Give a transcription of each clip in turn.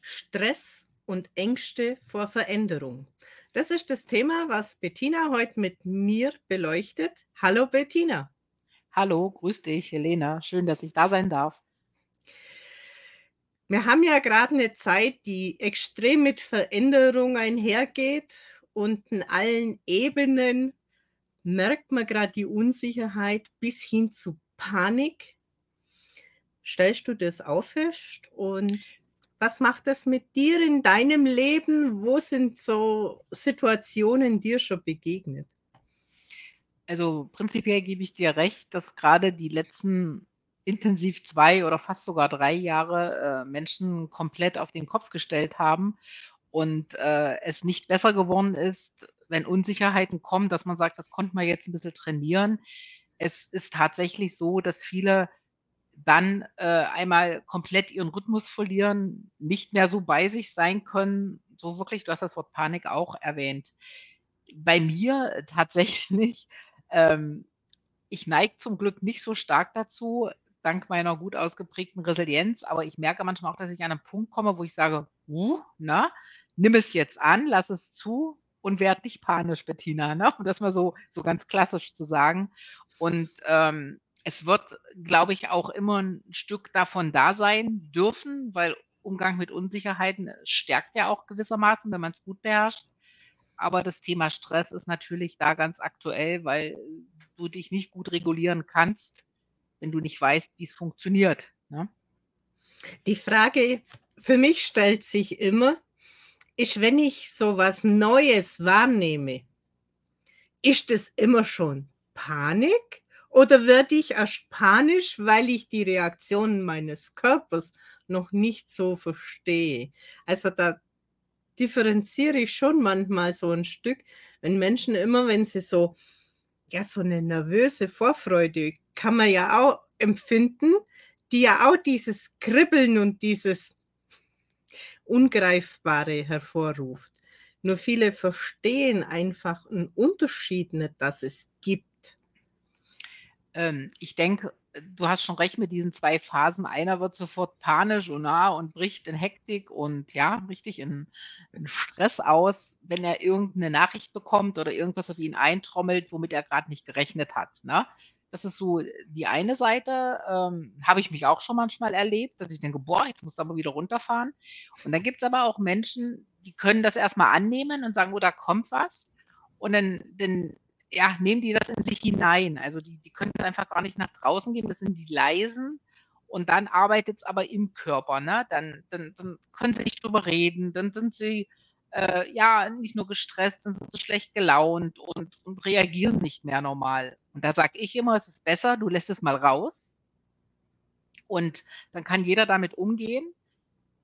Stress und Ängste vor Veränderung. Das ist das Thema, was Bettina heute mit mir beleuchtet. Hallo Bettina. Hallo, grüß dich, Helena. Schön, dass ich da sein darf. Wir haben ja gerade eine Zeit, die extrem mit Veränderung einhergeht und in allen Ebenen merkt man gerade die Unsicherheit bis hin zu Panik. Stellst du das fest und was macht das mit dir in deinem Leben? Wo sind so Situationen dir schon begegnet? Also prinzipiell gebe ich dir recht, dass gerade die letzten intensiv zwei oder fast sogar drei Jahre äh, Menschen komplett auf den Kopf gestellt haben und äh, es nicht besser geworden ist, wenn Unsicherheiten kommen, dass man sagt, das konnte man jetzt ein bisschen trainieren. Es ist tatsächlich so, dass viele dann äh, einmal komplett ihren Rhythmus verlieren, nicht mehr so bei sich sein können. So wirklich, du hast das Wort Panik auch erwähnt. Bei mir tatsächlich, ähm, ich neige zum Glück nicht so stark dazu, dank meiner gut ausgeprägten Resilienz, aber ich merke manchmal auch, dass ich an einen Punkt komme, wo ich sage, uh, na, nimm es jetzt an, lass es zu und werd nicht panisch, Bettina, ne? Um das mal so, so ganz klassisch zu sagen. Und ähm, es wird, glaube ich, auch immer ein Stück davon da sein dürfen, weil Umgang mit Unsicherheiten stärkt ja auch gewissermaßen, wenn man es gut beherrscht. Aber das Thema Stress ist natürlich da ganz aktuell, weil du dich nicht gut regulieren kannst, wenn du nicht weißt, wie es funktioniert, ne? Die Frage für mich stellt sich immer, ist, wenn ich so was Neues wahrnehme, ist es immer schon Panik oder werde ich erst panisch, weil ich die Reaktionen meines Körpers noch nicht so verstehe? Also da differenziere ich schon manchmal so ein Stück, wenn Menschen immer, wenn sie so, ja, so eine nervöse Vorfreude kann man ja auch empfinden, die ja auch dieses Kribbeln und dieses Ungreifbare hervorruft. Nur viele verstehen einfach einen Unterschied nicht, dass es gibt. Ähm, ich denke, du hast schon recht mit diesen zwei Phasen. Einer wird sofort panisch und nah und bricht in Hektik und ja, richtig in, in Stress aus, wenn er irgendeine Nachricht bekommt oder irgendwas auf ihn eintrommelt, womit er gerade nicht gerechnet hat. Ne? Das ist so die eine Seite, ähm, habe ich mich auch schon manchmal erlebt, dass ich denke, boah, jetzt muss aber wieder runterfahren. Und dann gibt es aber auch Menschen, die können das erstmal annehmen und sagen, oh, da kommt was. Und dann, dann ja, nehmen die das in sich hinein. Also die, die können einfach gar nicht nach draußen geben, das sind die leisen. Und dann arbeitet es aber im Körper. Ne? Dann, dann, dann können sie nicht drüber reden, dann sind sie äh, ja nicht nur gestresst, dann sind sie schlecht gelaunt und, und reagieren nicht mehr normal. Und da sage ich immer, es ist besser, du lässt es mal raus. Und dann kann jeder damit umgehen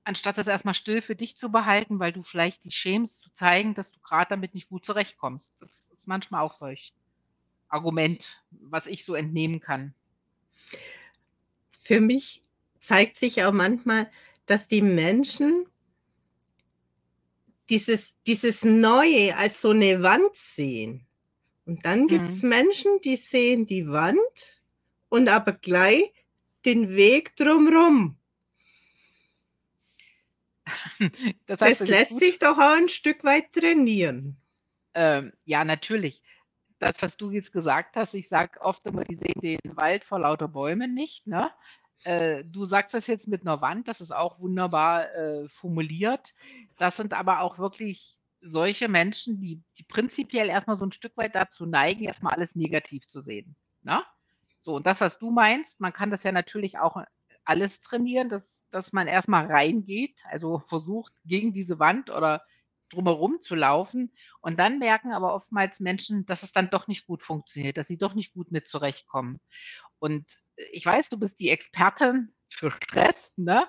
anstatt das erstmal still für dich zu behalten, weil du vielleicht dich schämst, zu zeigen, dass du gerade damit nicht gut zurechtkommst. Das ist manchmal auch solch Argument, was ich so entnehmen kann. Für mich zeigt sich auch manchmal, dass die Menschen dieses, dieses Neue als so eine Wand sehen. Und dann gibt es mhm. Menschen, die sehen die Wand und aber gleich den Weg drumherum. Das, das lässt sich doch auch ein Stück weit trainieren. Ähm, ja, natürlich. Das, was du jetzt gesagt hast, ich sage oft immer, die sehen den Wald vor lauter Bäumen nicht. Ne? Äh, du sagst das jetzt mit einer Wand, das ist auch wunderbar äh, formuliert. Das sind aber auch wirklich solche Menschen, die, die prinzipiell erstmal so ein Stück weit dazu neigen, erstmal alles negativ zu sehen. Ne? So, und das, was du meinst, man kann das ja natürlich auch alles trainieren, dass, dass man erstmal reingeht, also versucht, gegen diese Wand oder drumherum zu laufen. Und dann merken aber oftmals Menschen, dass es dann doch nicht gut funktioniert, dass sie doch nicht gut mit zurechtkommen. Und ich weiß, du bist die Expertin für Stress. Ne?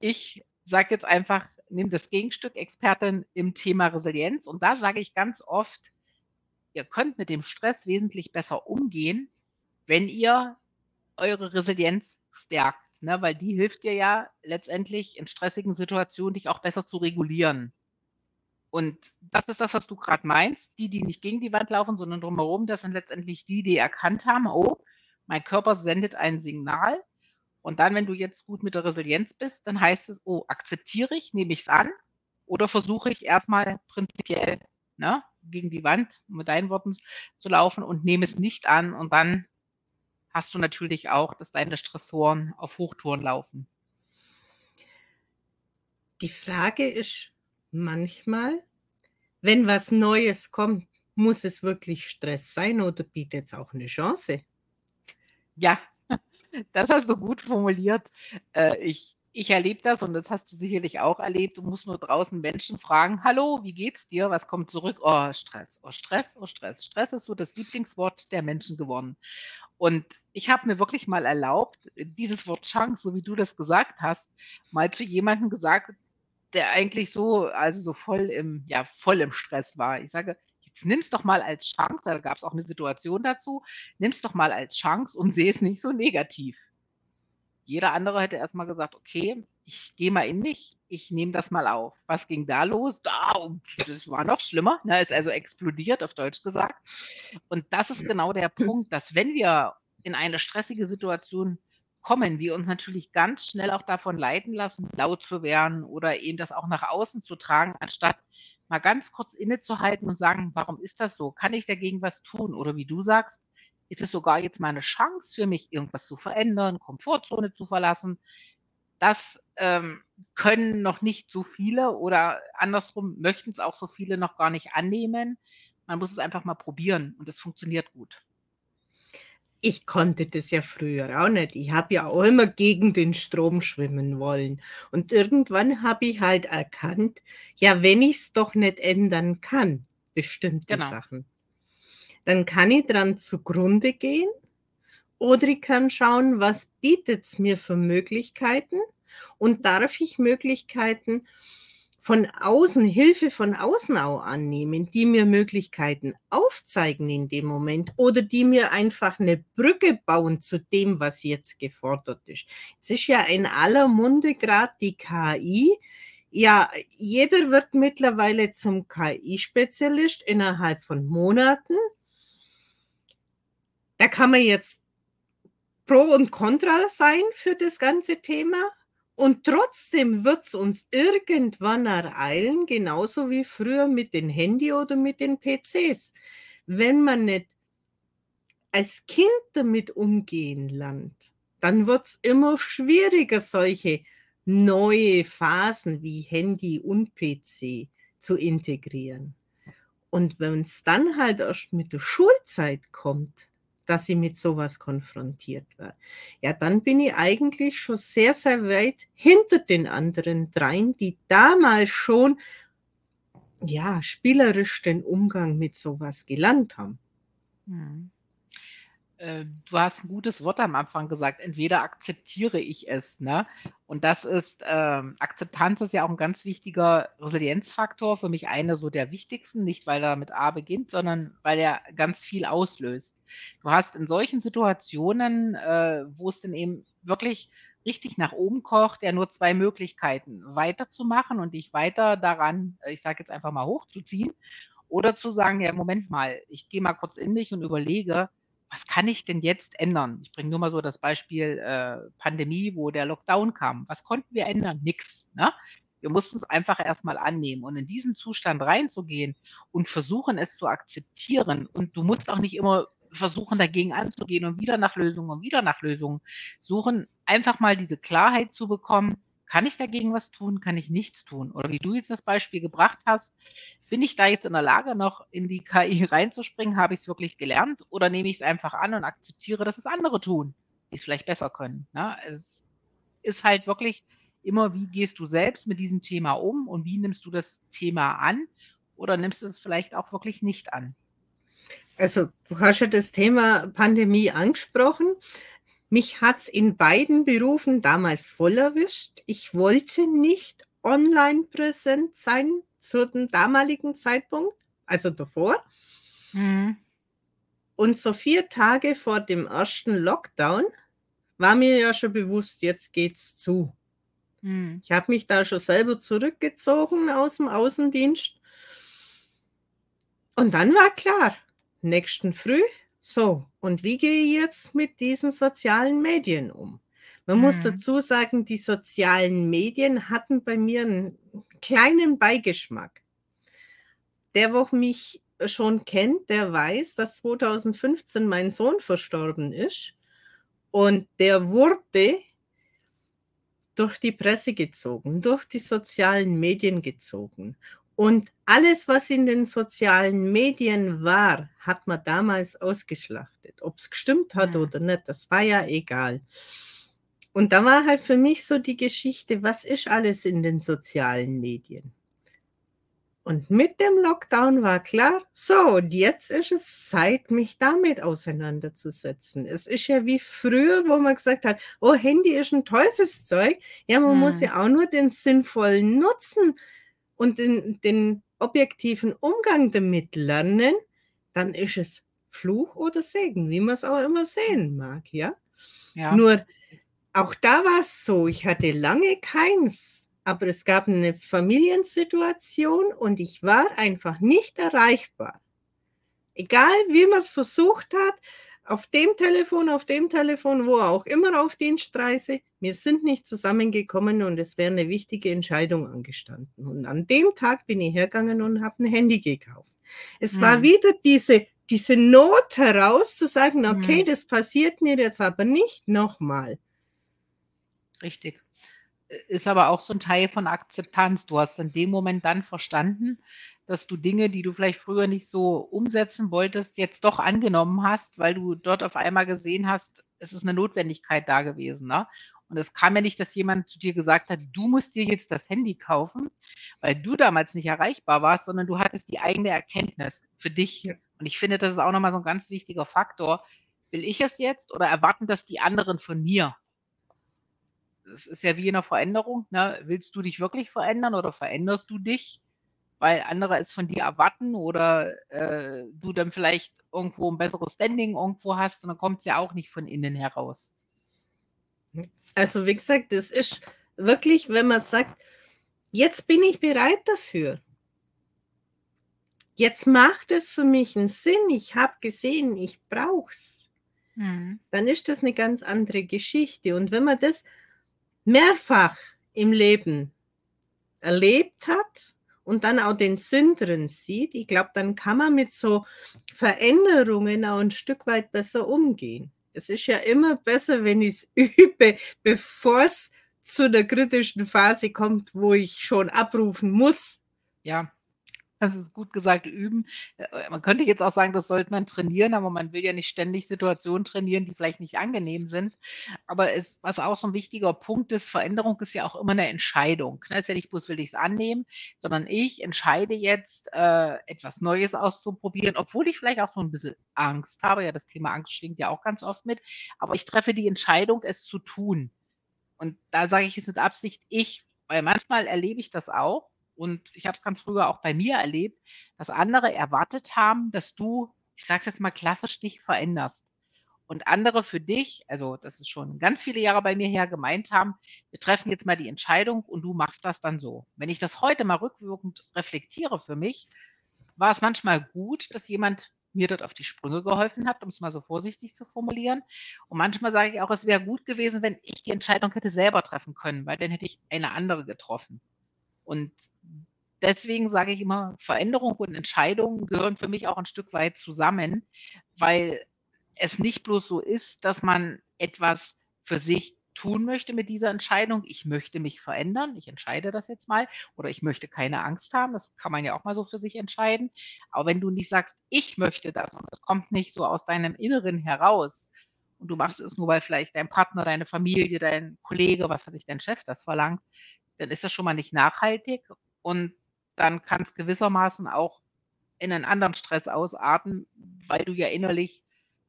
Ich sage jetzt einfach, nimm das Gegenstück Expertin im Thema Resilienz. Und da sage ich ganz oft, ihr könnt mit dem Stress wesentlich besser umgehen, wenn ihr eure Resilienz stärkt ne, weil die hilft dir ja letztendlich in stressigen Situationen, dich auch besser zu regulieren. Und das ist das, was du gerade meinst. Die, die nicht gegen die Wand laufen, sondern drumherum, das sind letztendlich die, die erkannt haben, oh, mein Körper sendet ein Signal Und dann, wenn du jetzt gut mit der Resilienz bist, dann heißt es, oh, akzeptiere ich, nehme ich es an oder versuche ich erstmal prinzipiell ne, gegen die Wand, mit deinen Worten zu laufen und nehme es nicht an und dann hast du natürlich auch, dass deine Stressoren auf Hochtouren laufen. Die Frage ist manchmal, wenn was Neues kommt, muss es wirklich Stress sein oder bietet es auch eine Chance? Ja, das hast du gut formuliert. Äh, ich ich erlebe das und das hast du sicherlich auch erlebt. Du musst nur draußen Menschen fragen: „Hallo, wie geht's dir? Was kommt zurück?“ „Oh, Stress, oh, Stress, oh, Stress.“ Stress ist so das Lieblingswort der Menschen geworden. Und ich habe mir wirklich mal erlaubt, dieses Wort Chance, so wie du das gesagt hast, mal zu jemandem gesagt, der eigentlich so also so voll im ja, voll im Stress war. Ich sage: „Jetzt nimm's doch mal als Chance“, da gab's auch 'ne Situation dazu, „nimm's doch mal als Chance und sehe es nicht so negativ.“ Jeder andere hätte erst mal gesagt: „Okay, ich gehe mal in mich, ich nehme das mal auf.“ Was ging da los? Da das war noch schlimmer, ne, ist also explodiert, auf Deutsch gesagt. Und das ist genau der Punkt, dass wenn wir in eine stressige Situation kommen, wir uns natürlich ganz schnell auch davon leiten lassen, laut zu werden oder eben das auch nach außen zu tragen, anstatt mal ganz kurz innezuhalten und sagen: „Warum ist das so? Kann ich dagegen was tun?“ Oder wie du sagst: „Ist es sogar jetzt mal 'ne Chance für mich, irgendwas zu verändern, Komfortzone zu verlassen?“ Das, ähm, können noch nicht so viele oder andersrum möchten's auch so viele noch gar nicht annehmen. Man muss es einfach mal probieren und es funktioniert gut. Ich konnte das ja früher auch nicht. Ich habe ja auch immer gegen den Strom schwimmen wollen. Und irgendwann habe ich halt erkannt, ja, wenn ich's doch nicht ändern kann, bestimmte Genau. Sachen, dann kann ich dran zugrunde gehen oder ich kann schauen, was bietet's mir für Möglichkeiten und darf ich Möglichkeiten von außen Hilfe von außen auch annehmen, die mir Möglichkeiten aufzeigen in dem Moment oder die mir einfach 'ne Brücke bauen zu dem, was jetzt gefordert ist. Es ist ja in aller Munde grad die KI. Ja, jeder wird mittlerweile zum KI-Spezialist innerhalb von Monaten. Da kann man jetzt pro und contra sein für das ganze Thema und trotzdem wird's uns irgendwann ereilen, genauso wie früher mit den Handy oder mit den PCs. Wenn man nicht als Kind damit umgehen lernt, dann wird's immer schwieriger, solche neue Phasen wie Handy und PC zu integrieren. Und wenn's dann halt erst mit der Schulzeit kommt, dass ich mit so was konfrontiert werde, ja, dann bin ich eigentlich schon sehr, sehr weit hinter den anderen dreien, die damals schon ja, spielerisch den Umgang mit so was gelernt haben. Mhm. Äh, du hast 'n gutes Wort am Anfang gesagt, entweder akzeptiere ich es, ne? Und das ist ähm, Akzeptanz ist ja auch 'n ganz wichtiger Resilienzfaktor, für mich einer so der wichtigsten, nicht weil er mit A beginnt, sondern weil er ganz viel auslöst. Du hast in solchen Situationen, äh, wo es dann eben wirklich richtig nach oben kocht, ja nur 2 Möglichkeiten: Weiterzumachen und dich weiter daran, äh, ich sage jetzt einfach mal, hochzuziehen oder zu sagen: „Ja, Moment mal, ich gehe mal kurz in mich und überlege, was kann ich denn jetzt ändern?“ Ich bringe nur mal so das Beispiel, äh, Pandemie, wo der Lockdown kam. Was konnten wir ändern? Nix, ne? Wir mussten's einfach erst mal annehmen und in diesen Zustand reinzugehen und versuchen, es zu akzeptieren und du musst auch nicht immer versuchen, dagegen anzugehen und wieder nach Lösungen und wieder nach Lösungen suchen. Einfach mal diese Klarheit zu bekommen: „Kann ich dagegen was tun? Kann ich nichts tun?“ Oder wie du jetzt das Beispiel gebracht hast: „Bin ich da jetzt in der Lage, noch in die KI reinzuspringen? Habe ich's wirklich gelernt oder nehme ich's einfach an und akzeptiere, dass es andere tun, die's vielleicht besser können“, ne? Es ist halt wirklich immer, wie gehst du selbst mit diesem Thema um und wie nimmst du das Thema an oder nimmst du es vielleicht auch wirklich nicht an? Also, du hast ja das Thema Pandemie angesprochen. Mich hat's in beiden Berufen damals voll erwischt. Ich wollte nicht online präsent sein zu dem damaligen Zeitpunkt, also davor. Mhm. Und so 4 Tage vor dem ersten Lockdown war mir ja schon bewusst, jetzt geht's zu. Mhm. Ich habe mich da schon selber zurückgezogen aus'm Außendienst. Und dann war klar, nächsten Früh: „So, und wie gehe ich jetzt mit diesen sozialen Medien um?“ Man mhm. muss dazu sagen, die sozialen Medien hatten bei mir einen kleinen Beigeschmack. Der, wo mich schon kennt, der weiß, dass 2015 mein Sohn verstorben ist. Und der wurde durch die Presse gezogen, durch die sozialen Medien gezogen. Und alles, was in den sozialen Medien war, hat man damals ausgeschlachtet. Ob es gestimmt hat ja. oder nicht, das war ja egal. Und da war halt für mich so die Geschichte, was ist alles in den sozialen Medien? Und mit dem Lockdown war klar, so, und jetzt ist es Zeit, mich damit auseinanderzusetzen. Es ist ja wie früher, wo man gesagt hat, oh, Handy ist ein Teufelszeug. Ja, man hm. muss ja auch nur den sinnvollen Nutzen und den, den objektiven Umgang damit lernen. Dann ist es Fluch oder Segen, wie man es auch immer sehen mag, ja. ja. Nur auch da war es so, ich hatte lange keins aber es gab eine Familiensituation und ich war einfach nicht erreichbar. Egal wie man es versucht hat, auf dem Telefon, auf dem Telefon, wo auch immer auf Dienstreise, wir sind nicht zusammengekommen und es wäre eine wichtige Entscheidung angestanden. Und an dem Tag bin ich hergegangen und habe ein Handy gekauft. Es hm. war wieder diese, diese Not heraus zu sagen, okay, hm. das passiert mir jetzt aber nicht nochmal. Richtig ist aber auch so ein Teil von Akzeptanz. Du hast in dem Moment dann verstanden, dass du Dinge, die du vielleicht früher nicht so umsetzen wolltest, jetzt doch angenommen hast, weil du dort auf einmal gesehen hast, es ist eine Notwendigkeit da gewesen. Ne? Und es kam ja nicht, dass jemand zu dir gesagt hat, du musst dir jetzt das Handy kaufen, weil du damals nicht erreichbar warst, sondern du hattest die eigene Erkenntnis für dich. Und ich finde, das ist auch nochmal so ein ganz wichtiger Faktor. Will ich es jetzt oder erwarten das die anderen von mir? Es ist ja wie in einer Veränderung. Ne? Willst du dich wirklich verändern oder veränderst du dich, weil andere es von dir erwarten oder äh, du dann vielleicht irgendwo ein besseres Standing irgendwo hast und dann kommt es ja auch nicht von innen heraus. Also wie gesagt, das ist wirklich, wenn man sagt, jetzt bin ich bereit dafür. Jetzt macht es für mich einen Sinn. Ich habe gesehen, ich brauche es. Mhm. Dann ist das eine ganz andere Geschichte. Und wenn man das mehrfach im Leben erlebt hat und dann auch den Sinn drin sieht, ich glaube, dann kann man mit so Veränderungen auch ein Stück weit besser umgehen. Es ist ja immer besser, wenn ich es übe, bevor es zu der kritischen Phase kommt, wo ich schon abrufen muss. Ja, das ist gut gesagt, üben. Äh, man könnte jetzt auch sagen, das sollte man trainieren, aber man will ja nicht ständig Situationen trainieren, die vielleicht nicht angenehm sind. Aber es, was auch so ein wichtiger Punkt ist, Veränderung ist ja auch immer eine Entscheidung. Ne? ist ja nicht bloß, will ich es annehmen, sondern ich entscheide jetzt, äh, etwas Neues auszuprobieren, obwohl ich vielleicht auch so ein bisschen Angst habe. Ja, das Thema Angst schwingt ja auch ganz oft mit. Aber ich treffe die Entscheidung, es zu tun. Und da sage ich jetzt mit Absicht ich, weil manchmal erlebe ich das auch und ich habe es ganz früher auch bei mir erlebt, dass andere erwartet haben, dass du, ich sage es jetzt mal klassisch, dich veränderst. Und andere für dich, also das ist schon ganz viele Jahre bei mir her, gemeint haben, wir treffen jetzt mal die Entscheidung und du machst das dann so. Wenn ich das heute mal rückwirkend reflektiere für mich, war es manchmal gut, dass jemand mir dort auf die Sprünge geholfen hat, um es mal so vorsichtig zu formulieren. Und manchmal sage ich auch, es wäre gut gewesen, wenn ich die Entscheidung hätte selber treffen können, weil dann hätte ich eine andere getroffen. Und deswegen sage ich immer, Veränderung und Entscheidung gehören für mich auch ein Stück weit zusammen, weil es nicht bloß so ist, dass man etwas für sich tun möchte mit dieser Entscheidung. Ich möchte mich verändern, ich entscheide das jetzt mal, oder ich möchte keine Angst haben, das kann man ja auch mal so für sich entscheiden. Aber wenn du nicht sagst, ich möchte das und das kommt nicht so aus deinem Inneren heraus und du machst es nur, weil vielleicht dein Partner, deine Familie, dein Kollege, was weiß ich, dein Chef das verlangt, dann ist das schon mal nicht nachhaltig und dann kann es gewissermaßen auch in einen anderen Stress ausarten, weil du ja innerlich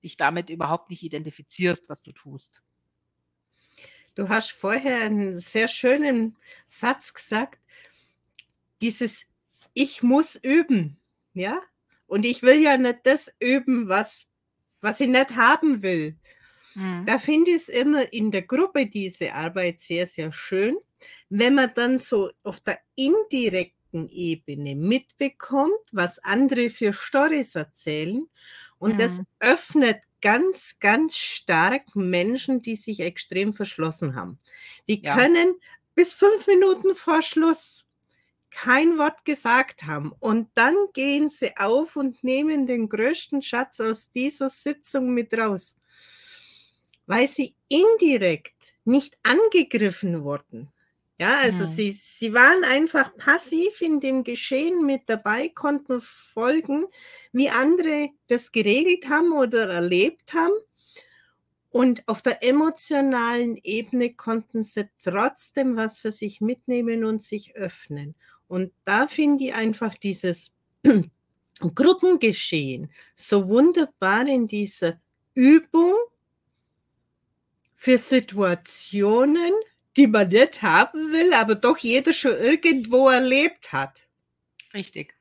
dich damit überhaupt nicht identifizierst, was du tust. Du hast vorher einen sehr schönen Satz gesagt, dieses Ich muss üben, ja? Und ich will ja nicht das üben, was, was ich nicht haben will. Mhm. Da finde ich es immer in der Gruppe diese Arbeit sehr, sehr schön, wenn man dann so auf der indirekten Ebene mitbekommt, was andere für Stories erzählen und mhm. das öffnet ganz, ganz stark Menschen, die sich extrem verschlossen haben. Die Ja. können bis fünf Minuten vor Schluss kein Wort gesagt haben. Und dann gehen sie auf und nehmen den größten Schatz aus dieser Sitzung mit raus, weil sie indirekt nicht angegriffen wurden. Ja, also Mhm. sie, sie waren einfach passiv in dem Geschehen mit dabei, konnten folgen, wie andere das geregelt haben oder erlebt haben. Und auf der emotionalen Ebene konnten sie trotzdem was für sich mitnehmen und sich öffnen. Und da finde ich einfach dieses Gruppengeschehen so wunderbar in dieser Übung für Situationen, die man nicht haben will, aber doch jeder schon irgendwo erlebt hat. Richtig.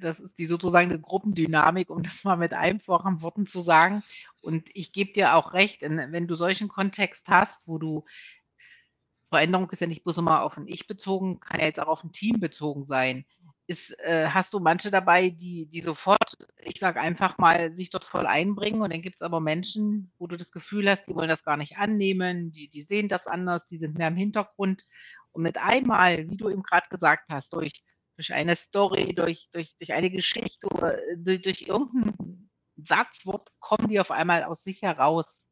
Das ist die sozusagen eine Gruppendynamik, um das mal mit einfachen Worten zu sagen. Und ich gebe dir auch recht, wenn du solchen Kontext hast, wo du Veränderung ist ja nicht bloß immer auf ein Ich bezogen, kann ja jetzt auch auf ein Team bezogen sein. Ist, äh, hast du manche dabei, die, die sofort, ich sage einfach mal, sich dort voll einbringen und dann gibt es aber Menschen, wo du das Gefühl hast, die wollen das gar nicht annehmen, die, die sehen das anders, die sind mehr im Hintergrund und mit einmal, wie du eben gerade gesagt hast, durch, durch eine Story, durch, durch, durch eine Geschichte oder durch, durch irgendein Satzwort kommen die auf einmal aus sich heraus.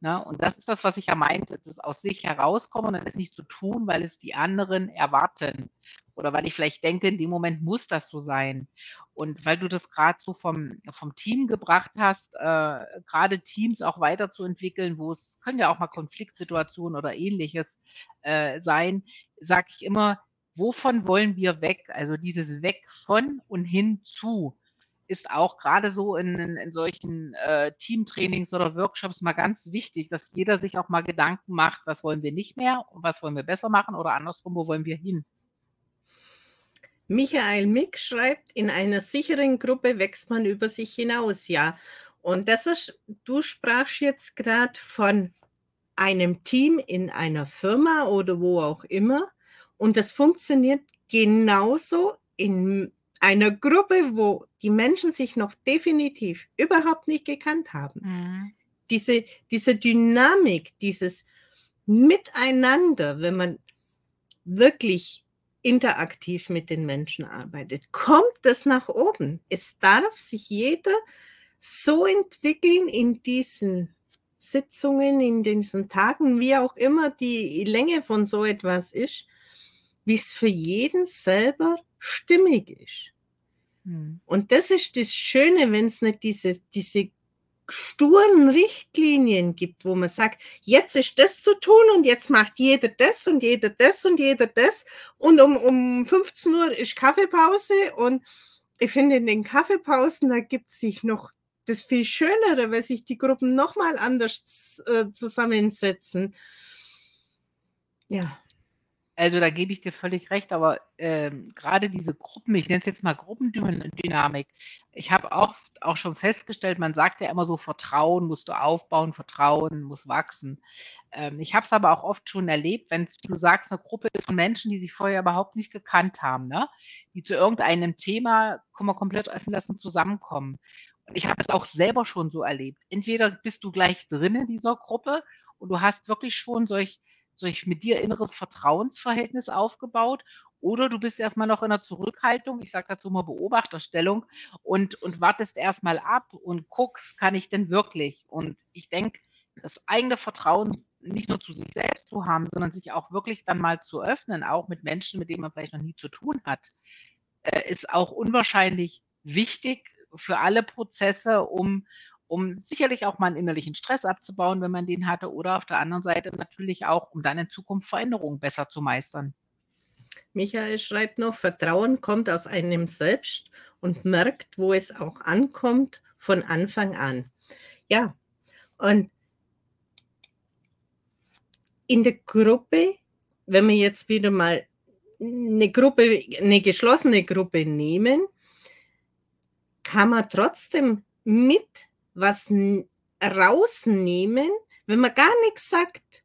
Ne? Und das ist das, was ich ja meinte, das aus sich herauskommen und das nicht zu tun, weil es die anderen erwarten oder weil ich vielleicht denke, in dem Moment muss das so sein. Und weil du das gerade so vom, vom Team gebracht hast, äh, gerade Teams auch weiterzuentwickeln, wo es können ja auch mal Konfliktsituationen oder ähnliches äh, sein, sage ich immer, wovon wollen wir weg? Also dieses Weg von und hin zu ist auch gerade so in, in, in solchen äh, Teamtrainings oder Workshops mal ganz wichtig, dass jeder sich auch mal Gedanken macht, was wollen wir nicht mehr und was wollen wir besser machen oder andersrum, wo wollen wir hin? Michael Mick schreibt, in einer sicheren Gruppe wächst man über sich hinaus, ja. Und das ist, du sprachst jetzt gerade von einem Team in einer Firma oder wo auch immer. Und das funktioniert genauso in einer Gruppe, wo die Menschen sich noch definitiv überhaupt nicht gekannt haben. Mhm. Diese, diese Dynamik, dieses Miteinander, wenn man wirklich interaktiv mit den Menschen arbeitet, kommt das nach oben. Es darf sich jeder so entwickeln in diesen Sitzungen, in diesen Tagen, wie auch immer die Länge von so etwas ist, wie es für jeden selber stimmig ist. Mhm. Und das ist das Schöne, wenn es nicht diese, diese sturen Richtlinien gibt, wo man sagt, jetzt ist das zu tun und jetzt macht jeder das und jeder das und jeder das und um, um 15 Uhr ist Kaffeepause und ich finde in den Kaffeepausen, da gibt es sich noch das viel Schönere, weil sich die Gruppen nochmal anders äh, zusammensetzen. Ja. Also da gebe ich dir völlig recht, aber ähm, gerade diese Gruppen, ich nenne es jetzt mal Gruppendynamik, ich habe auch, auch schon festgestellt, man sagt ja immer so, Vertrauen musst du aufbauen, Vertrauen muss wachsen. Ähm, ich habe es aber auch oft schon erlebt, wenn du sagst, eine Gruppe ist von Menschen, die sich vorher überhaupt nicht gekannt haben, ne? die zu irgendeinem Thema, kann man komplett öffnen lassen, zusammenkommen. Und ich habe es auch selber schon so erlebt. Entweder bist du gleich drin in dieser Gruppe und du hast wirklich schon solch solch mit dir inneres Vertrauensverhältnis aufgebaut oder du bist erstmal noch in der Zurückhaltung, ich sage dazu mal Beobachterstellung und, und wartest erstmal ab und guckst, kann ich denn wirklich? Und ich denke, das eigene Vertrauen nicht nur zu sich selbst zu haben, sondern sich auch wirklich dann mal zu öffnen, auch mit Menschen, mit denen man vielleicht noch nie zu tun hat, äh, ist auch unwahrscheinlich wichtig für alle Prozesse, um, um sicherlich auch mal einen innerlichen Stress abzubauen, wenn man den hatte, oder auf der anderen Seite natürlich auch, um dann in Zukunft Veränderungen besser zu meistern. Michael schreibt noch, Vertrauen kommt aus einem selbst und merkt, wo es auch ankommt, von Anfang an. Ja, und in der Gruppe, wenn wir jetzt wieder mal eine Gruppe, eine geschlossene Gruppe nehmen, kann man trotzdem mit was rausnehmen, wenn man gar nichts sagt.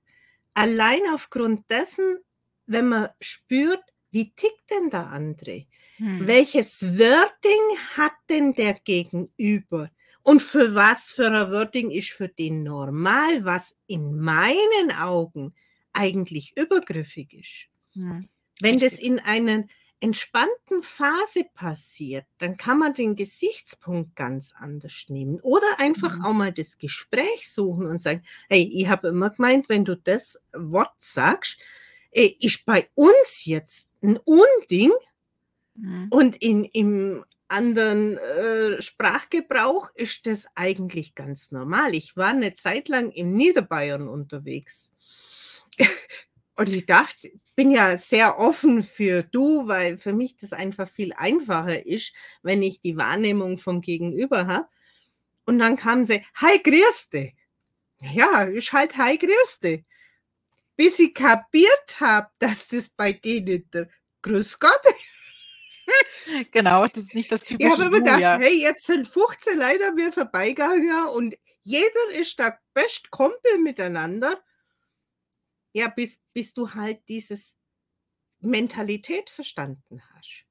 Allein aufgrund dessen, wenn man spürt, wie tickt denn der andere? Hm. Welches Wording hat denn der Gegenüber? Und für was für ein Wording ist für den normal, was in meinen Augen eigentlich übergriffig ist? Hm. Wenn das Richtig. in einer entspannten Phase passiert, dann kann man den Gesichtspunkt ganz anders nehmen oder einfach Mhm. auch mal das Gespräch suchen und sagen, hey, ich habe immer gemeint, wenn du das Wort sagst, äh, ist bei uns jetzt ein Unding Mhm. und in, im anderen äh, Sprachgebrauch ist das eigentlich ganz normal. Ich war eine Zeit lang im Niederbayern unterwegs. Und ich dachte, bin ja sehr offen für du, weil für mich das einfach viel einfacher ist, wenn ich die Wahrnehmung vom Gegenüber habe. Und dann kam sie, hi, grüß dich. Ja, ist halt hi, grüß dich. Bis ich kapiert habe, dass das bei denen der Grüß Gott Genau, das ist nicht das ich habe typische immer gedacht, ja. hey, jetzt sind 15 Leute an mir vorbeigegangen und jeder ist der best Kumpel miteinander. Ja, bis, bis du halt dieses Mentalität verstanden hast.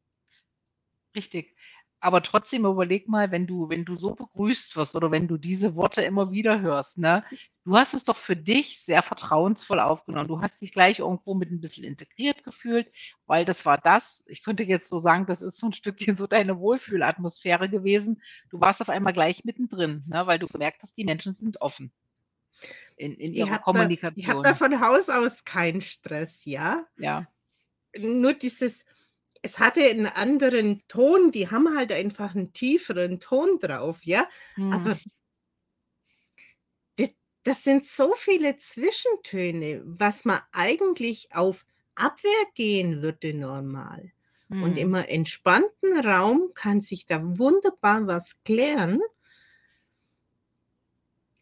Richtig. Aber trotzdem überleg mal, wenn du wenn du so begrüßt wirst oder wenn du diese Worte immer wieder hörst, ne? Du hast es doch für dich sehr vertrauensvoll aufgenommen. Du hast dich gleich irgendwo mit ein bisschen integriert gefühlt, weil das war das ich könnte jetzt so sagen, das ist so ein Stückchen so deine Wohlfühlatmosphäre gewesen. Du warst auf einmal gleich mittendrin, ne, weil du gemerkt hast, die Menschen sind offen in in Ich ihrer habe da, ich habe da Kommunikation. von Haus aus keinen Stress, ja. Ja. Nur dieses, es hatte einen anderen Ton, die haben halt einfach einen tieferen Ton drauf, ja. Mhm. Aber das, das sind so viele Zwischentöne, was man eigentlich auf Abwehr gehen würde normal. Und Mhm. im entspannten Raum kann sich da wunderbar was klären.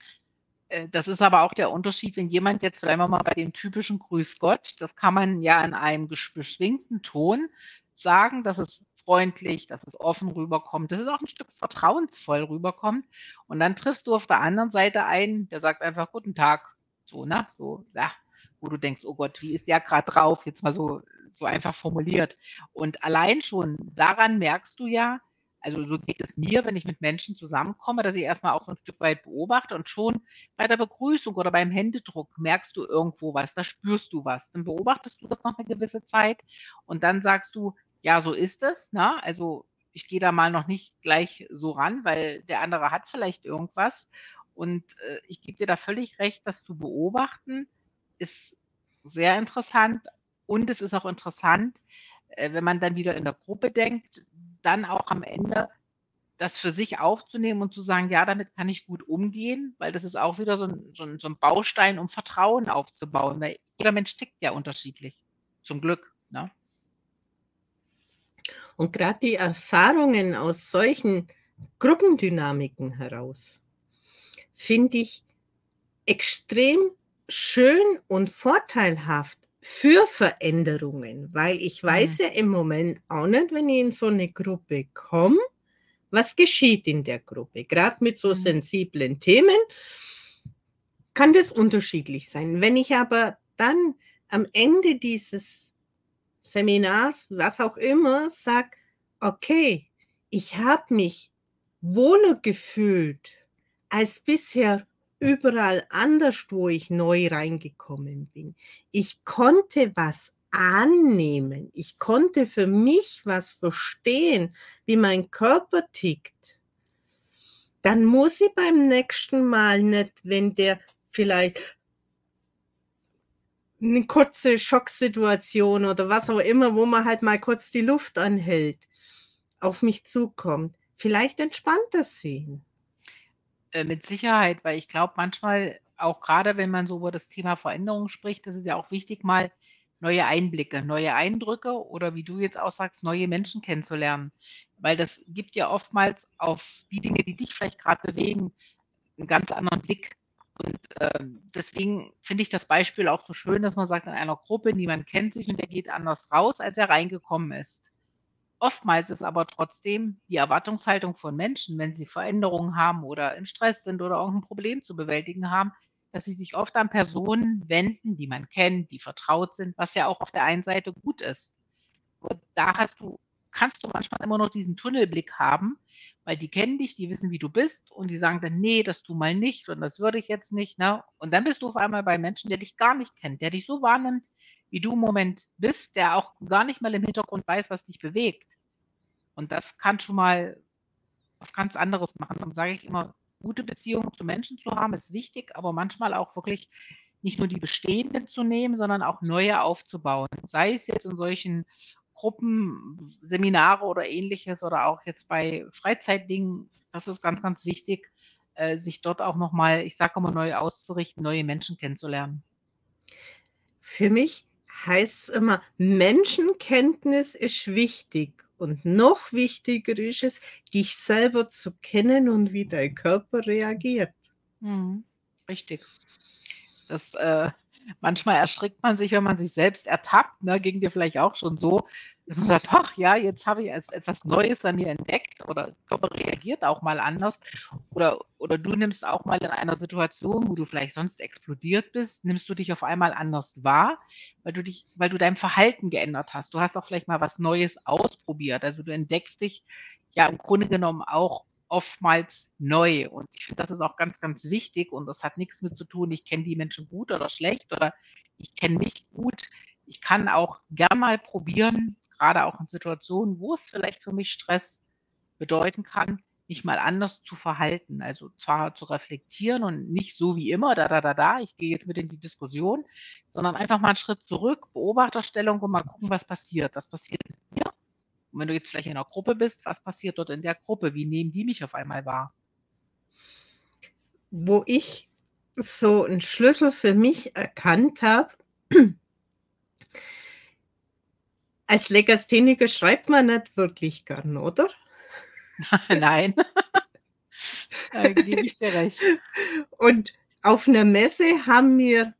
Äh, das ist aber auch der Unterschied, wenn jemand jetzt bleiben wir mal bei dem typischen Grüß Gott, das kann man ja in einem beschwingten Ton sagen, dass es freundlich, dass es offen rüberkommt, dass es auch 'n Stück vertrauensvoll rüberkommt. Und dann triffst du auf der anderen Seite einen, der sagt einfach: „Guten Tag“, so, ne? So, ja, wo du denkst: „Oh Gott, wie ist der grad drauf?“ Jetzt mal so so einfach formuliert. Und allein schon daran merkst du ja also, so geht es mir, wenn ich mit Menschen zusammenkomme, dass ich erst mal auch so 'n Stück weit beobachte und schon bei der Begrüßung oder beim Händedruck merkst du irgendwo was, da spürst du was. Dann beobachtest du das noch 'ne gewisse Zeit und dann sagst du: „Ja, so ist es“, ne? Also, ich gehe da mal noch nicht gleich so ran, weil der andere hat vielleicht irgendwas. Und, äh, ich gebe dir da völlig recht, das zu beobachten ist sehr interessant. Und es ist auch interessant, äh, wenn man dann wieder in der Gruppe denkt, dann auch am Ende das für sich aufzunehmen und zu sagen: „Ja, damit kann ich gut umgehen“, weil das ist auch wieder so 'n so 'n so 'n Baustein, um Vertrauen aufzubauen, weil jeder Mensch tickt ja unterschiedlich. Zum Glück, ne? Und grad die Erfahrungen aus solchen Gruppendynamiken heraus finde ich extrem schön und vorteilhaft für Veränderungen, weil ich weiß Mhm. ja im Moment auch nicht, wenn ich in so 'ne Gruppe komme, was geschieht in der Gruppe. Grad mit so Mhm. sensiblen Themen kann das unterschiedlich sein. Wenn ich aber dann am Ende dieses Seminars, was auch immer, sage: „Okay, ich habe mich wohler gefühlt als bisher überall anders, wo ich neu reingekommen bin. Ich konnte was annehmen. Ich konnte für mich was verstehen, wie mein Körper tickt.“ Dann muss ich beim nächsten Mal nicht, wenn der vielleicht 'ne kurze Schocksituation oder was auch immer, wo man halt mal kurz die Luft anhält, auf mich zukommt, vielleicht entspannter sehen. Äh, mit Sicherheit, weil ich glaube manchmal, auch grade wenn man so über das Thema Veränderung spricht, ist es ja auch wichtig, mal neue Einblicke, neue Eindrücke oder wie du jetzt auch sagst, neue Menschen kennenzulernen. Weil das gibt ja oftmals auf die Dinge, die dich vielleicht grad bewegen, 'n ganz anderen Blick. Und, ähm, deswegen finde ich das Beispiel auch so schön, dass man sagt, in einer Gruppe, niemand kennt sich und der geht anders raus, als er reingekommen ist. Oftmals ist aber trotzdem die Erwartungshaltung von Menschen, wenn sie Veränderungen haben oder im Stress sind oder irgend 'n Problem zu bewältigen haben, dass sie sich oft an Personen wenden, die man kennt, die vertraut sind, was ja auch auf der einen Seite gut ist. Und da hast du kannst du manchmal immer noch diesen Tunnelblick haben, weil die kennen dich, die wissen, wie du bist und die sagen dann: „Ne, das tu mal nicht und das würde ich jetzt nicht“, ne? Und dann bist du auf einmal bei Menschen, der dich gar nicht kennt, der dich so wahrnimmt, wie du im Moment bist, der auch gar nicht mal im Hintergrund weiß, was dich bewegt. Und das kann schon mal was ganz anderes machen. Darum sage ich immer, gute Beziehungen zu Menschen zu haben, ist wichtig, aber manchmal auch wirklich nicht nur die bestehenden zu nehmen, sondern auch neue aufzubauen. Sei es jetzt in solchen Gruppen, Seminare oder Ähnliches oder auch jetzt bei Freizeitdingen, das ist ganz, ganz wichtig, äh, sich dort auch noch mal, ich sage immer, neu auszurichten, neue Menschen kennenzulernen. Für mich heißt es immer, Menschenkenntnis ist wichtig und noch wichtiger ist es, dich selber zu kennen und wie dein Körper reagiert. Mhm, richtig. Das, äh manchmal erschrickt man sich, wenn man sich selbst ertappt, ne? Ging dir vielleicht auch schon so, man sagt: „Ach ja, jetzt habe ich als etwas Neues an mir entdeckt“ oder Körper reagiert auch mal anders. Oder oder du nimmst auch mal in einer Situation, wo du vielleicht sonst explodiert bist, nimmst du dich auf einmal anders wahr, weil du dich weil du dein Verhalten geändert hast. Du hast auch vielleicht mal was Neues ausprobiert. Also, du entdeckst dich ja im Grunde genommen auch oftmals neu. Und ich finde, das ist auch ganz, ganz wichtig und das hat nichts mit zu tun, ich kenne die Menschen gut oder schlecht oder ich kenne mich gut. Ich kann auch gern mal probieren, gerade auch in Situationen, wo es vielleicht für mich Stress bedeuten kann, mich mal anders zu verhalten. Also zwar zu reflektieren und nicht so wie immer, da, da, da, da, ich gehe jetzt mit in die Diskussion, sondern einfach mal einen Schritt zurück, Beobachterstellung und mal gucken, was passiert. Was passiert mit mir? Und wenn du jetzt vielleicht in einer Gruppe bist, was passiert dort in der Gruppe? Wie nehmen die mich auf einmal wahr? Wo ich so einen Schlüssel für mich erkannt habe als Legastheniker schreibt man nicht wirklich gern, oder? Nein. Da gebe ich dir recht. Und auf 'ner Messe haben mir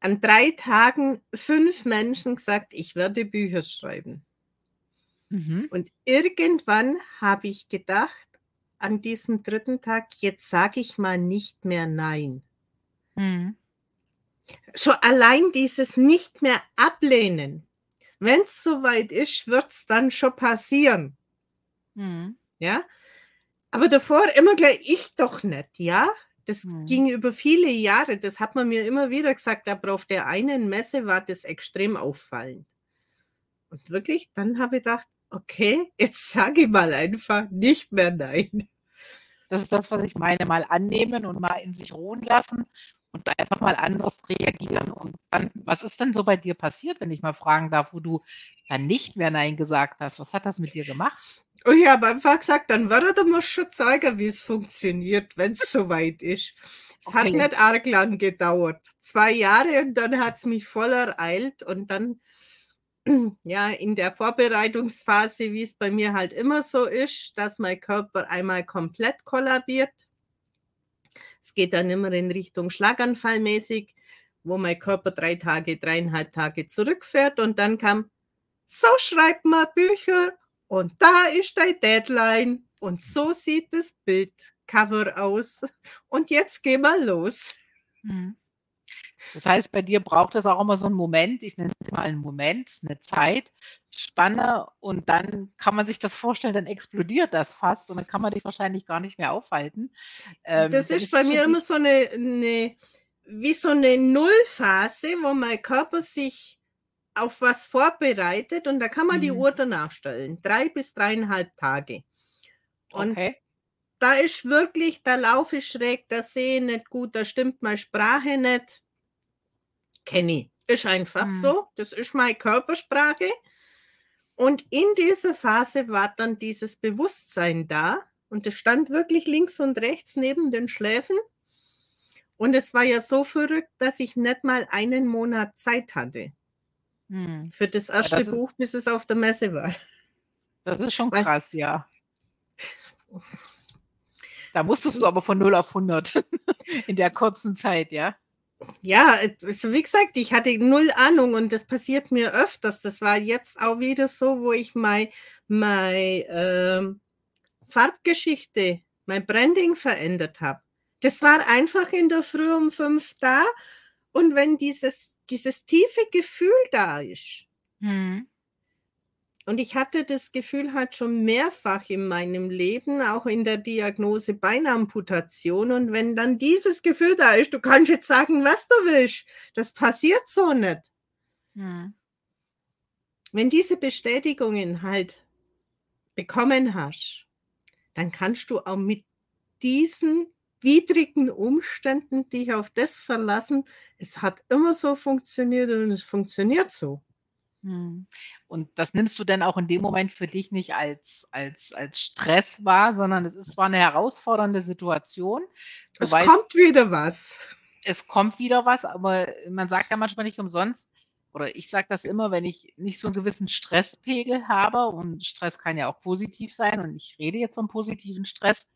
an 3 Tagen 5 Menschen gesagt: „Ich werde Bücher schreiben.“ Mhm. Und irgendwann habe ich gedacht an diesem 3. Tag: „Jetzt sage ich mal nicht mehr nein.“ Mhm. Schon allein dieses nicht mehr ablehnen. Wenn's soweit ist, wird's dann schon passieren. Mhm. Ja? Aber davor immer gleich: „Ich doch nicht“, ja? Das Mhm. ging über viele Jahre. Das hat man mir immer wieder gesagt, aber auf der einen Messe war das extrem auffallend. Und wirklich, dann habe ich gedacht: „Okay, jetzt sage ich mal einfach nicht mehr nein.“ Das ist das, was ich meine, mal annehmen und mal in sich ruhen lassen und einfach mal anders reagieren. Und dann was ist denn so bei dir passiert, wenn ich mal fragen darf, wo du dann nicht mehr nein gesagt hast? Was hat das mit dir gemacht? Und ich habe einfach gesagt: „Dann werde mir's schon zeigen, wie's funktioniert, wenn's soweit ist.“ Es hat Okay. nicht arg lang gedauert. 2 Jahre und dann hat's mich voll ereilt und dann ja, in der Vorbereitungsphase, wie's bei mir halt immer so ist, dass mein Körper einmal komplett kollabiert. Es geht dann immer in Richtung Schlaganfallmäßig, wo mein Körper 3 Tage, 3,5 Tage zurückfährt und dann kam: „So schreibt man Bücher und da ist deine Deadline und so sieht das Bildcover aus und jetzt gehen wir los.“ Mhm. Das heißt, bei dir braucht es auch immer so 'n Moment, ich nenne es mal 'n Moment, 'ne Zeitspanne und dann kann man sich das vorstellen, dann explodiert das fast und dann kann man dich wahrscheinlich gar nicht mehr aufhalten. Ähm, Das ist bei mir immer so 'ne 'ne wie so 'ne Nullphase, wo mein Körper sich auf was vorbereitet und da kann man die Mhm. Uhr danach stellen, 3 bis 3,5 Tage. Und Okay. da ist wirklich da laufe ich schräg, da sehe ich nicht gut, da stimmt meine Sprache nicht. Kenne ich. Ist einfach Mhm. so. Das ist meine Körpersprache. Und in dieser Phase war dann dieses Bewusstsein da und das stand wirklich links und rechts neben den Schläfen. Und es war ja so verrückt, dass ich nicht mal einen Monat Zeit hatte Mhm. für das Ja, 1. das ist Buch, bis es auf der Messe war. das ist schon Weil krass, ja. Da musstest du aber von 0 auf 100 in der kurzen Zeit, ja? Ja, wie gesagt, ich hatte 0 Ahnung und das passiert mir öfters. Das war jetzt auch wieder so, wo ich mei mei, ähm, Farbgeschichte, mein Branding verändert habe. Das war einfach in der Früh um 5 da und wenn dieses dieses tiefe Gefühl da ist Mhm. Und ich hatte das Gefühl halt schon mehrfach in meinem Leben, auch in der Diagnose Beinamputation. Und wenn dann dieses Gefühl da ist, du kannst jetzt sagen, was du willst, das passiert so nicht. Mhm. Wenn diese Bestätigungen halt bekommen hast, dann kannst du auch mit diesen widrigen Umständen dich auf das verlassen. Es hat immer so funktioniert und es funktioniert so. Mhm. Und das nimmst du denn auch in dem Moment für dich nicht als als als Stress wahr, sondern es ist zwar 'ne herausfordernde Situation. Du Es weißt kommt wieder was. es kommt wieder was, aber man sagt ja manchmal nicht umsonst oder ich sage das immer, wenn ich nicht so 'n gewissen Stresspegel habe und Stress kann ja auch positiv sein und ich rede jetzt vom positiven Stress,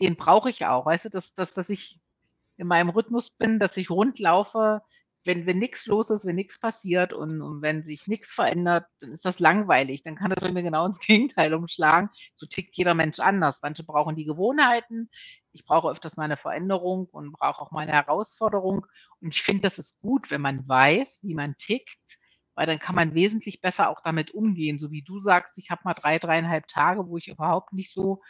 den brauche ich auch. Weißt du, dass dass dass ich in meinem Rhythmus bin, dass ich rund laufe, wenn wenn nix los ist, wenn nix passiert und und wenn sich nix verändert, dann ist das langweilig. Dann kann das bei mir genau ins Gegenteil umschlagen. So tickt jeder Mensch anders. Manche brauchen die Gewohnheiten. Ich brauche öfters mal 'ne Veränderung und brauche auch mal 'ne Herausforderung. Und ich finde, das ist gut, wenn man weiß, wie man tickt, weil dann kann man wesentlich besser auch damit umgehen. So wie du sagst, ich habe mal 3, 3,5 Tage, wo ich überhaupt nicht so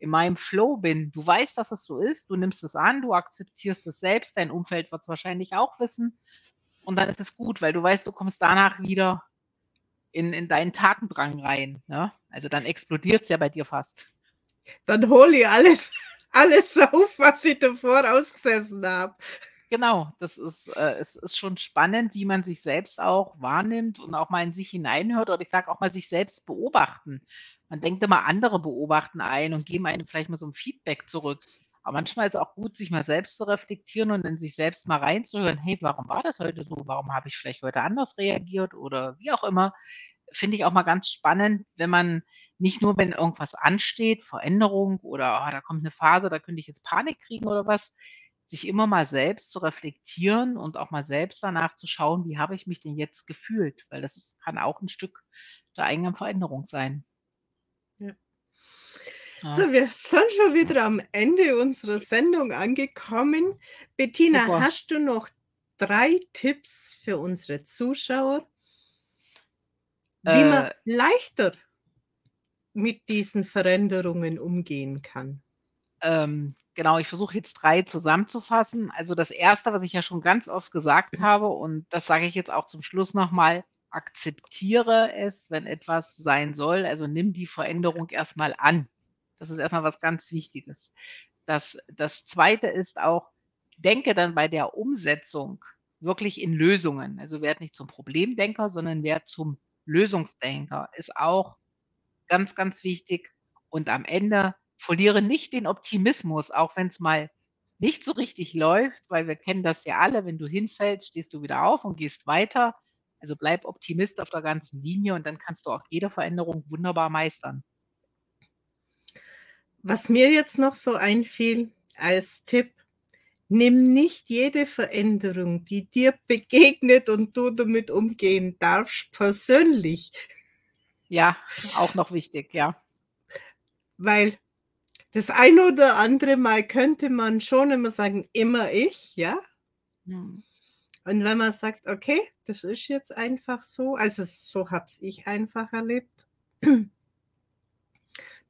in meinem Flow bin. Du weißt, dass es so ist, du nimmst es an, du akzeptierst es selbst, dein Umfeld wird's wahrscheinlich auch wissen und dann ist es gut, weil du weißt, du kommst danach wieder in in deinen Tatendrang rein, ne? Also, dann explodiert's ja bei dir fast. Dann hole ich alles alles auf, was ich davor ausgesessen habe. Genau, das ist äh, es ist schon spannend, wie man sich selbst auch wahrnimmt und auch mal in sich hineinhört oder ich sage auch mal sich selbst beobachten. Man denkt immer, andere beobachten einen und geben einem vielleicht mal so 'n Feedback zurück. Aber manchmal ist auch gut, sich mal selbst zu reflektieren und in sich selbst mal reinzuhören: „Hey, warum war das heute so? Warum habe ich vielleicht heute anders reagiert?“ Oder wie auch immer. Finde ich auch mal ganz spannend, wenn man nicht nur, wenn irgendwas ansteht, Veränderung oder: „Ah, da kommt 'ne Phase, da könnte ich jetzt Panik kriegen“ oder was, sich immer mal selbst zu reflektieren und auch mal selbst danach zu schauen: „Wie habe ich mich denn jetzt gefühlt?“ Weil das ist kann auch 'n Stück der eigenen Veränderung sein. Ja. Ja. So, wir sind schon wieder am Ende unserer Sendung angekommen. Bettina, Super. hast du noch 3 Tipps für unsere Zuschauer? Wie man Äh leichter mit diesen Veränderungen umgehen kann? Ähm, genau, ich versuche jetzt 3 zusammenzufassen. Also, das 1., was ich ja schon ganz oft gesagt habe und das sage ich jetzt auch zum Schluss noch mal: Akzeptiere es, wenn etwas sein soll. Also, nimm die Veränderung erst mal an. Das ist erst mal was ganz Wichtiges. Das das 2. ist auch, denke dann bei der Umsetzung wirklich in Lösungen. Also, werde nicht zum Problemdenker, sondern werde zum Lösungsdenker. Ist auch ganz, ganz wichtig. Und am Ende verliere nicht den Optimismus, auch wenn's mal nicht so richtig läuft, weil wir kennen das ja alle, wenn du hinfällst, stehst du wieder auf und gehst weiter. Also, bleib Optimist auf der ganzen Linie und dann kannst du auch jede Veränderung wunderbar meistern. Was mir jetzt noch so einfiel als Tipp: Nimm nicht jede Veränderung, die dir begegnet und du damit umgehen darfst, persönlich. Ja, auch noch wichtig, ja. Weil das ein oder andere Mal könnte man schon immer sagen: „Immer ich“, ja? Mhm. Und wenn man sagt: „Okay, das ist jetzt einfach so“, also, so habe es ich einfach erlebt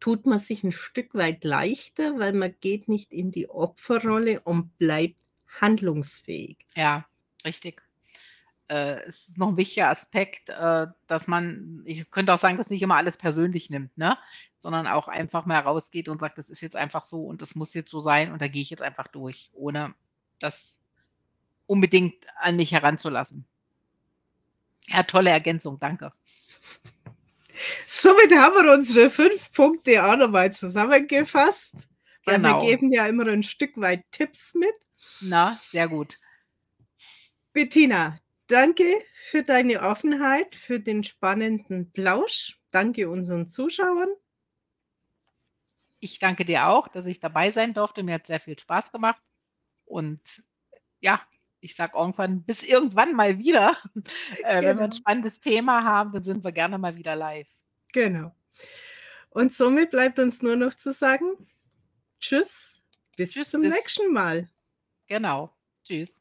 tut man sich 'n Stück weit leichter, weil man geht nicht in die Opferrolle und bleibt handlungsfähig. Ja, richtig. Äh, es ist noch 'n wichtiger Aspekt, äh, dass man ich könnte auch sagen, dass nicht immer alles persönlich nimmt, ne? Sondern auch einfach mal rausgeht und sagt: „Das ist jetzt einfach so und das muss jetzt so sein und da gehe ich jetzt einfach durch“, ohne das unbedingt an mich heranzulassen. Ja, tolle Ergänzung, danke. Somit haben wir unsere 5 Punkte auch noch mal zusammengefasst, weil wir Genau. geben ja immer 'n Stück weit Tipps mit. Na, sehr gut. Bettina, danke für deine Offenheit, für den spannenden Plausch. Danke unseren Zuschauern. Ich danke dir auch, dass ich dabei sein durfte. Mir hat's sehr viel Spaß gemacht und ja, ich sage irgendwann bis irgendwann mal wieder. Äh, wenn wir 'n Genau. spannendes Thema haben, dann sind wir gerne mal wieder live. Genau. Und somit bleibt uns nur noch zu sagen: Tschüss, bis Tschüss, zum bis nächsten Mal. Genau. Tschüss.